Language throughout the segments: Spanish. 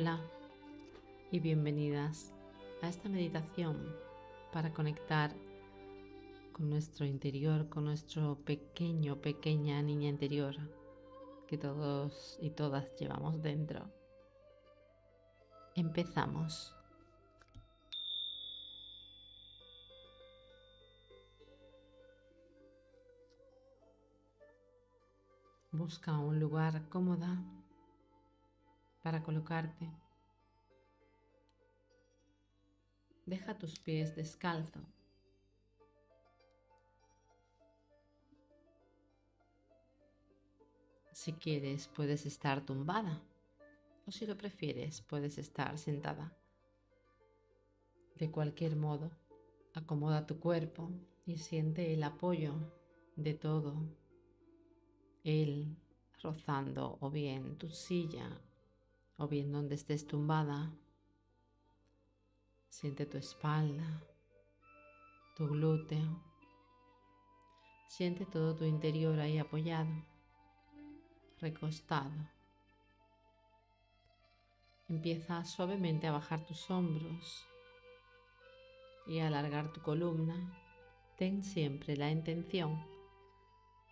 Hola y bienvenidas a esta meditación para conectar con nuestro interior, con nuestro pequeño, pequeña niña interior que todos y todas llevamos dentro. Empezamos. Busca un lugar cómodo para colocarte. Deja tus pies descalzo. Si quieres, puedes estar tumbada o si lo prefieres, puedes estar sentada. De cualquier modo, acomoda tu cuerpo y siente el apoyo de todo, él rozando o bien tu silla o bien donde estés tumbada. Siente tu espalda, tu glúteo. Siente todo tu interior ahí apoyado, recostado. Empieza suavemente a bajar tus hombros y a alargar tu columna. Ten siempre la intención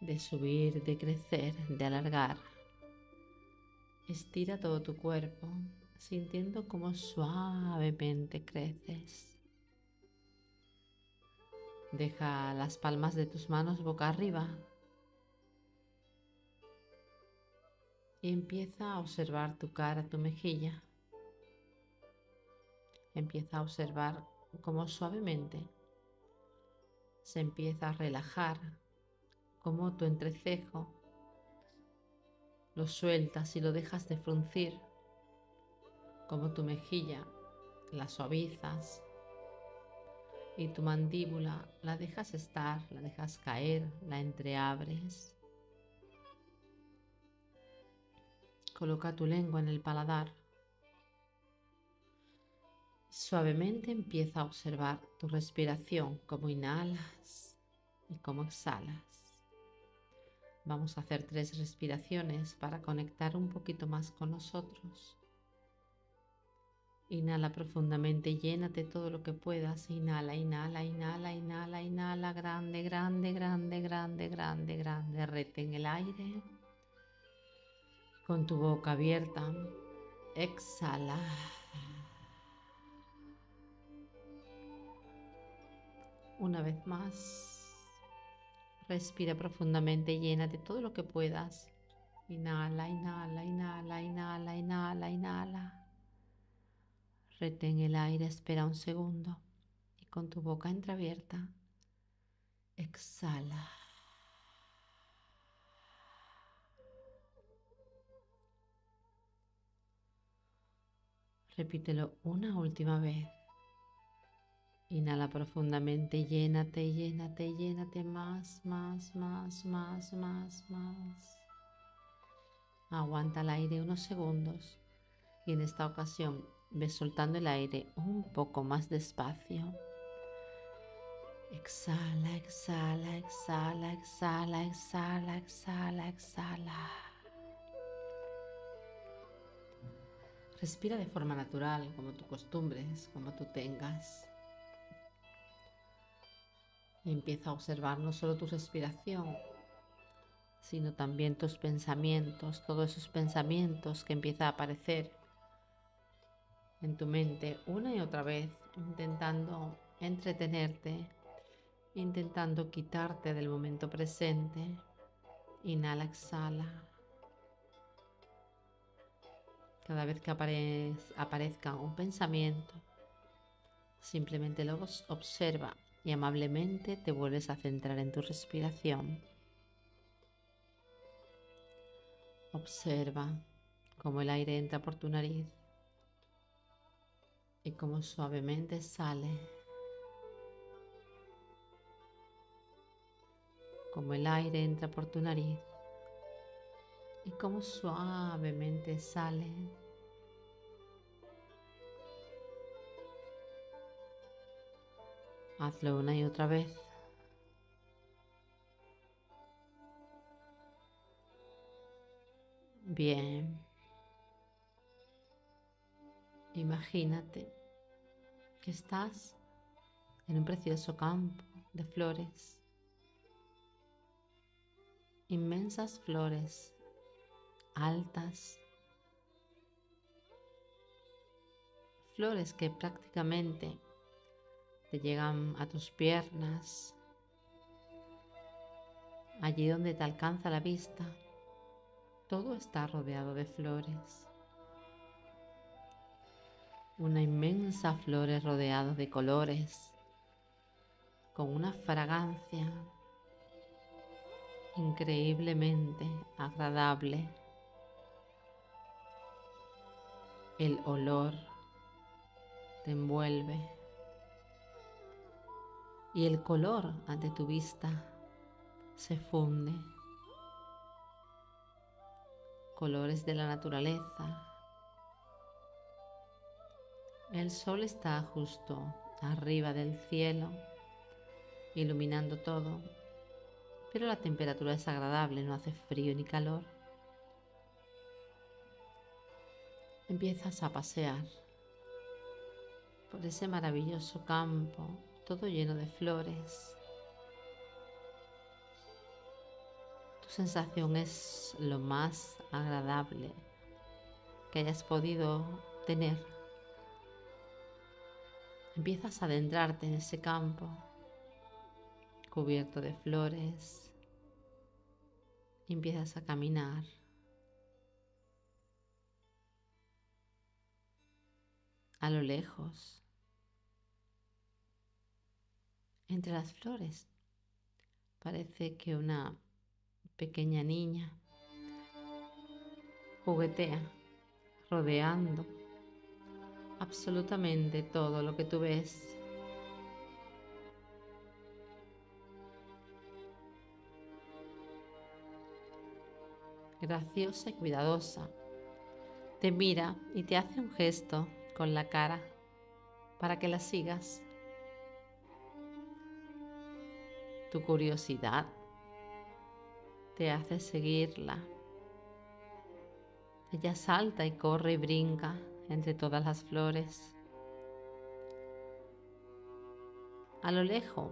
de subir, de crecer, de alargar. Estira todo tu cuerpo, sintiendo cómo suavemente creces. Deja las palmas de tus manos boca arriba y empieza a observar tu cara, tu mejilla. Empieza a observar cómo suavemente se empieza a relajar, cómo tu entrecejo lo sueltas y lo dejas de fruncir, como tu mejilla la suavizas y tu mandíbula la dejas estar, la dejas caer, la entreabres. Coloca tu lengua en el paladar. Suavemente empieza a observar tu respiración, cómo inhalas y cómo exhalas. Vamos a hacer tres respiraciones para conectar un poquito más con nosotros. Inhala profundamente, llénate todo lo que puedas. Inhala, inhala, inhala, inhala, inhala, grande, grande, grande, grande, grande, grande. Retén el aire. Con tu boca abierta, exhala. Una vez más. Respira profundamente, llénate todo lo que puedas. Inhala, inhala, inhala, inhala, inhala, inhala. Retén el aire, espera un segundo y con tu boca entreabierta, exhala. Repítelo una última vez. Inhala profundamente, llénate, llénate, llénate más, más, más, más, más, más. Aguanta el aire unos segundos y en esta ocasión ves soltando el aire un poco más despacio. Exhala, exhala, exhala, exhala, exhala, exhala, exhala. Respira de forma natural, como tú costumbres, como tú tengas. Empieza a observar no solo tu respiración, sino también tus pensamientos, todos esos pensamientos que empiezan a aparecer en tu mente una y otra vez, intentando entretenerte, intentando quitarte del momento presente. Inhala, exhala. Cada vez que aparezca un pensamiento, simplemente luego observa y amablemente te vuelves a centrar en tu respiración. Observa cómo el aire entra por tu nariz y cómo suavemente sale. Como el aire entra por tu nariz y cómo suavemente sale. Hazlo una y otra vez. Bien. Imagínate que estás en un precioso campo de flores, inmensas flores altas, flores que prácticamente te llegan a tus piernas, allí donde te alcanza la vista, todo está rodeado de flores. Una inmensa flores rodeadas de colores, con una fragancia increíblemente agradable. El olor te envuelve y el color ante tu vista se funde. Colores de la naturaleza. El sol está justo arriba del cielo, iluminando todo, pero la temperatura es agradable, no hace frío ni calor. Empiezas a pasear por ese maravilloso campo, todo lleno de flores. Tu sensación es lo más agradable que hayas podido tener. Empiezas a adentrarte en ese campo cubierto de flores. empiezas a caminar. A lo lejos entre las flores. Parece que una pequeña niña juguetea, rodeando absolutamente todo lo que tú ves. Graciosa y cuidadosa, te mira y te hace un gesto con la cara para que la sigas. Tu curiosidad te hace seguirla. Ella salta y corre y brinca entre todas las flores. A lo lejos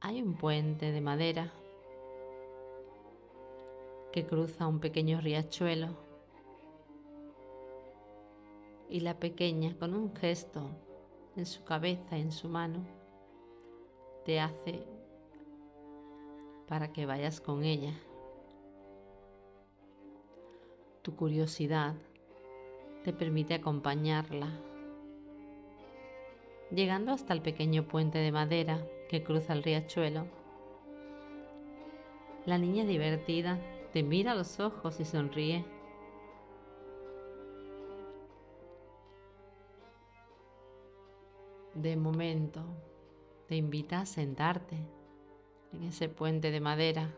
hay un puente de madera que cruza un pequeño riachuelo y la pequeña con un gesto en su cabeza y en su mano te hace para que vayas con ella. Tu curiosidad te permite acompañarla, llegando hasta el pequeño puente de madera que cruza el riachuelo. La niña divertida te mira a los ojos y sonríe. De momento, te invita a sentarte en ese puente de madera,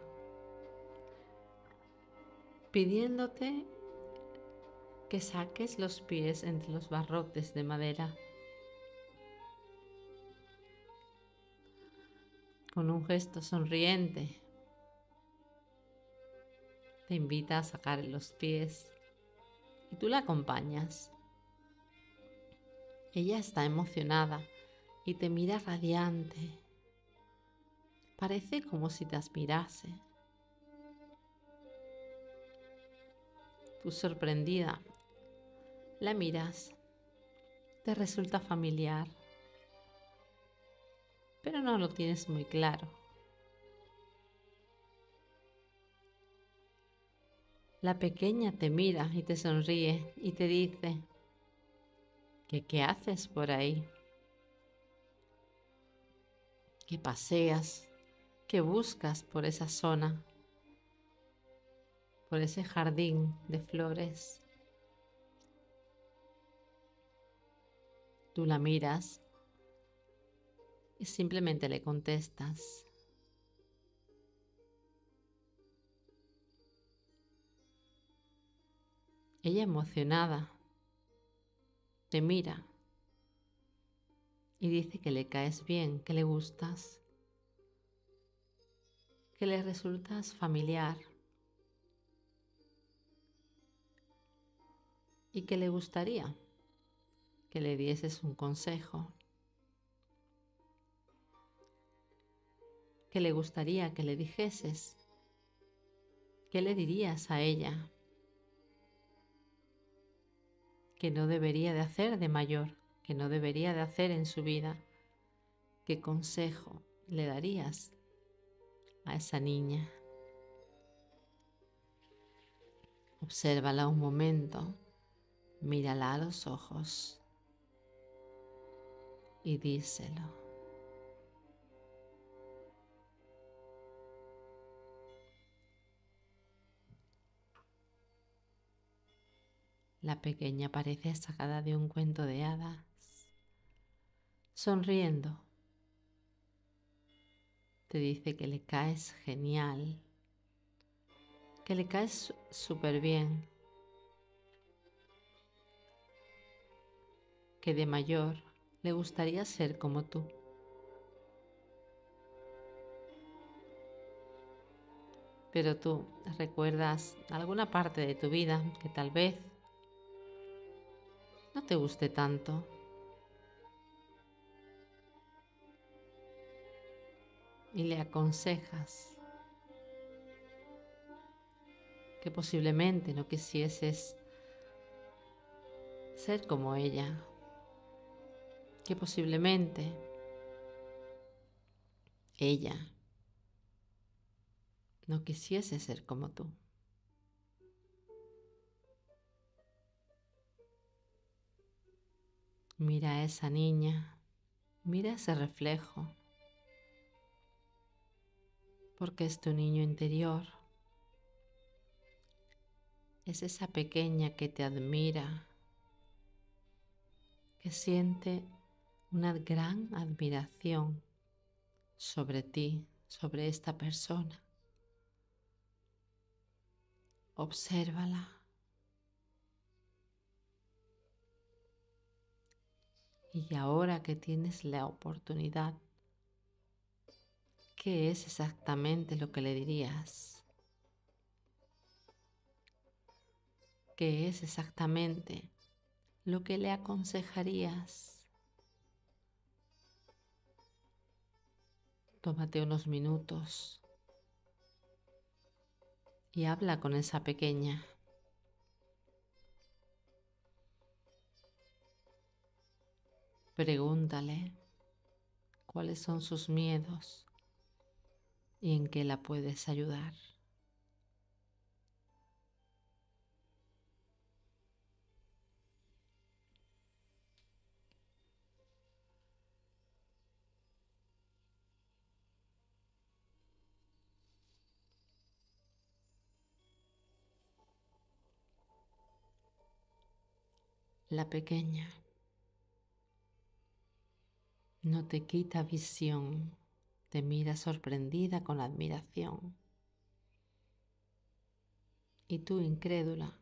pidiéndote que saques los pies entre los barrotes de madera. Con un gesto sonriente, te invita a sacar los pies y tú la acompañas. Ella está emocionada y te mira radiante. Parece como si te aspirase. Tú sorprendida, la miras, te resulta familiar, pero no lo tienes muy claro. La pequeña te mira y te sonríe y te dice que qué haces por ahí que paseas, que buscas por esa zona, por ese jardín de flores. Tú la miras y simplemente le contestas. Ella emocionada te mira y dice que le caes bien, que le gustas, que le resultas familiar y que le gustaría que le dieses un consejo, que le gustaría que le dijeses, ¿qué le dirías a ella? que no debería de hacer de mayor, que no debería de hacer en su vida? ¿Qué consejo le darías a esa niña? Obsérvala un momento, mírala a los ojos y díselo. La pequeña parece sacada de un cuento de hadas, sonriendo. Te dice que le caes genial, que le caes súper bien, que de mayor le gustaría ser como tú. Pero tú recuerdas alguna parte de tu vida que tal vez no te guste tanto. Y le aconsejas que posiblemente no quisieses ser como ella, que posiblemente ella no quisiese ser como tú. Mira a esa niña, mira ese reflejo, porque es tu niño interior. Es esa pequeña que te admira, que siente una gran admiración sobre ti, sobre esta persona. Obsérvala. Y ahora que tienes la oportunidad, ¿qué es exactamente lo que le dirías? ¿Qué es exactamente lo que le aconsejarías? Tómate unos minutos y habla con esa pequeña. Pregúntale cuáles son sus miedos y en qué la puedes ayudar. La pequeña no te quita visión, te mira sorprendida con admiración. Y tú, incrédula,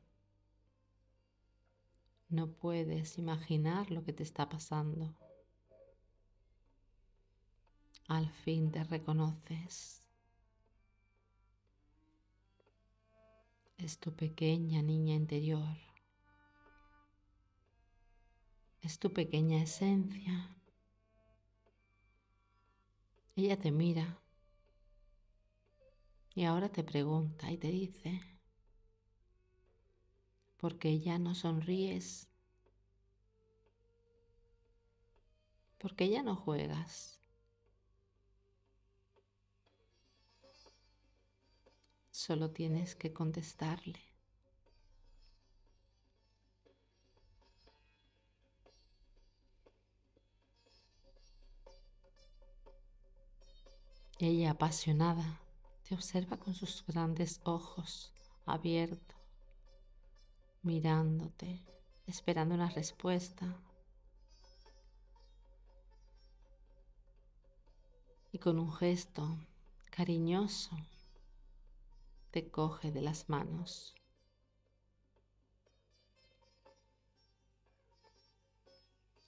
no puedes imaginar lo que te está pasando. Al fin te reconoces. Es tu pequeña niña interior. Es tu pequeña esencia ella te mira y ahora te pregunta y te dice, ¿por qué ya no sonríes? ¿Por qué ya no juegas? Solo tienes que contestarle. Ella, apasionada, te observa con sus grandes ojos abiertos, mirándote, esperando una respuesta. Y con un gesto cariñoso te coge de las manos.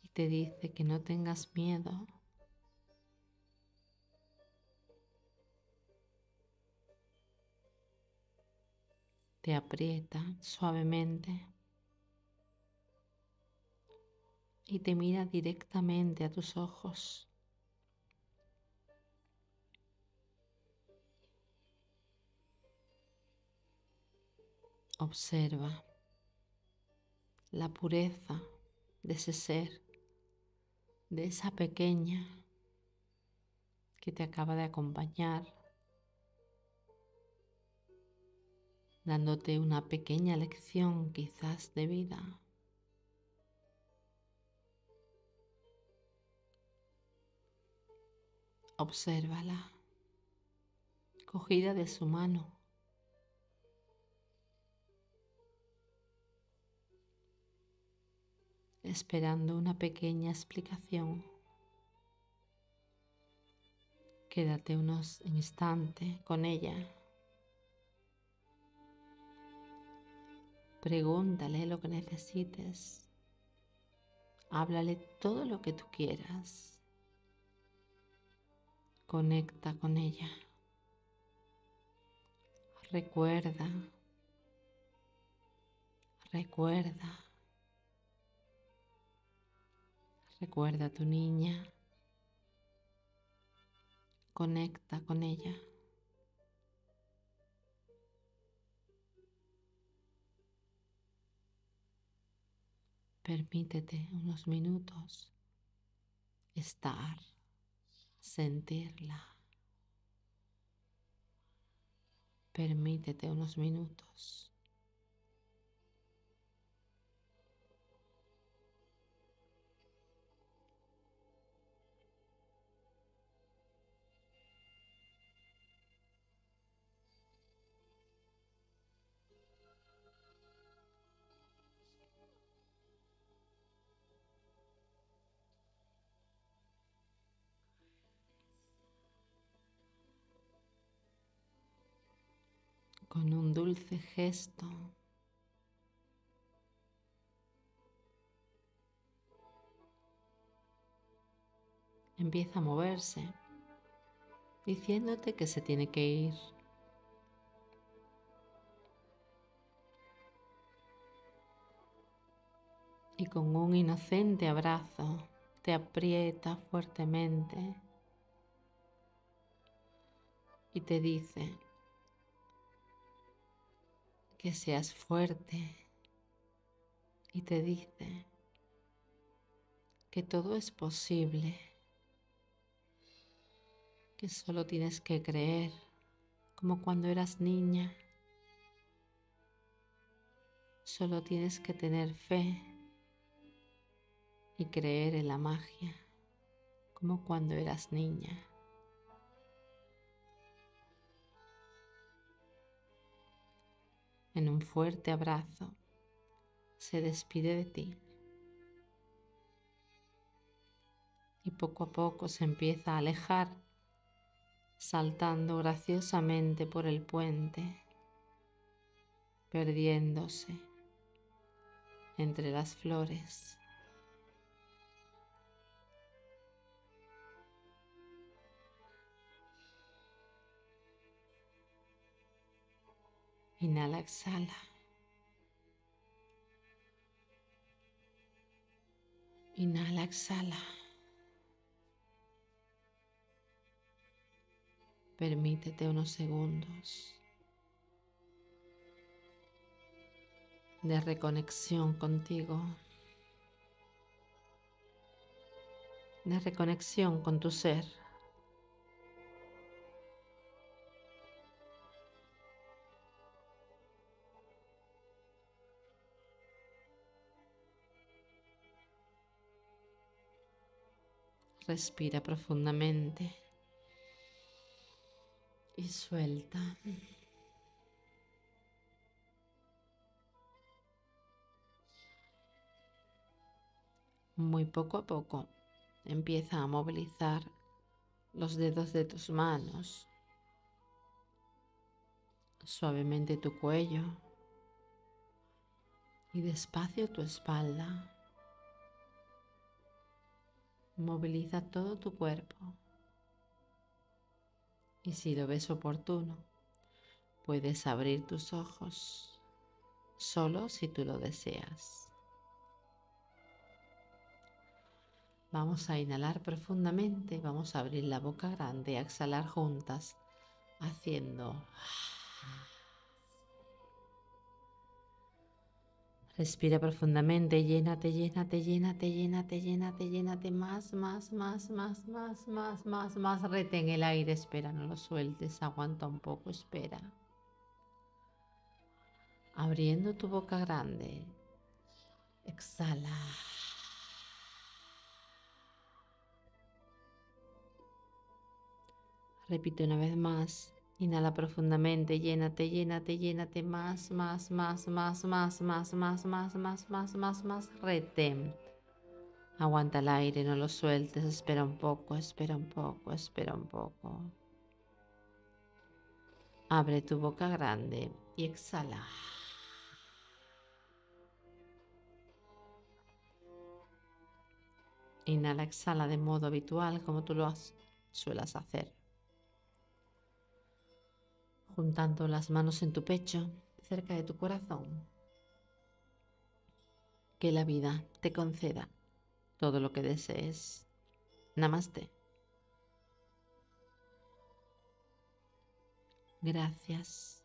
Y te dice que no tengas miedo te aprieta suavemente y te mira directamente a tus ojos. Observa la pureza de ese ser, de esa pequeña que te acaba de acompañar, dándote una pequeña lección quizás de vida. Obsérvala, cogida de su mano. esperando una pequeña explicación. Quédate unos instantes con ella. Pregúntale lo que necesites. Háblale todo lo que tú quieras. Conecta con ella. Recuerda. Recuerda. Recuerda a tu niña. Conecta con ella. Permítete unos minutos estar, sentirla. Permítete unos minutos. Con un dulce gesto. Empieza a moverse, diciéndote que se tiene que ir. Y con un inocente abrazo te aprieta fuertemente y te dice, que seas fuerte y te dice que todo es posible, que solo tienes que creer como cuando eras niña. Solo tienes que tener fe y creer en la magia como cuando eras niña. En un fuerte abrazo, se despide de ti. Y poco a poco se empieza a alejar, saltando graciosamente por el puente, perdiéndose entre las flores. Inhala, exhala. Inhala, exhala. Permítete unos segundos de reconexión contigo, de reconexión con tu ser. Respira profundamente y suelta. Muy poco a poco empieza a movilizar los dedos de tus manos, suavemente tu cuello y despacio tu espalda. Moviliza todo tu cuerpo. Y si lo ves oportuno, puedes abrir tus ojos, solo si tú lo deseas. Vamos a inhalar profundamente, vamos a abrir la boca grande a exhalar juntas, haciendo... Respira profundamente, llénate, llénate, llénate, llénate, llénate, llénate más, más, más, más, más, más, más, más. Retén el aire, espera, no lo sueltes, aguanta un poco, espera. Abriendo tu boca grande, exhala. Repite una vez más. Inhala profundamente, llénate, llénate, llénate más, más, más, más, más, más, más, más, más, más, más, más. Retén. Aguanta el aire, no lo sueltes, espera un poco, espera un poco, espera un poco. Abre tu boca grande y exhala. Inhala, exhala de modo habitual como tú lo suelas hacer juntando las manos en tu pecho, cerca de tu corazón. Que la vida te conceda todo lo que desees. Namaste. Gracias.